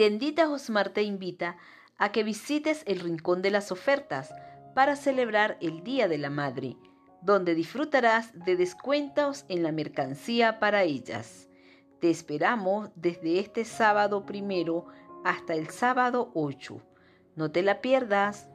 Tiendita Osmar te invita a que visites el Rincón de las Ofertas para celebrar el Día de la Madre, donde disfrutarás de descuentos en la mercancía para ellas. Te esperamos desde este sábado primero hasta el sábado 8. No te la pierdas.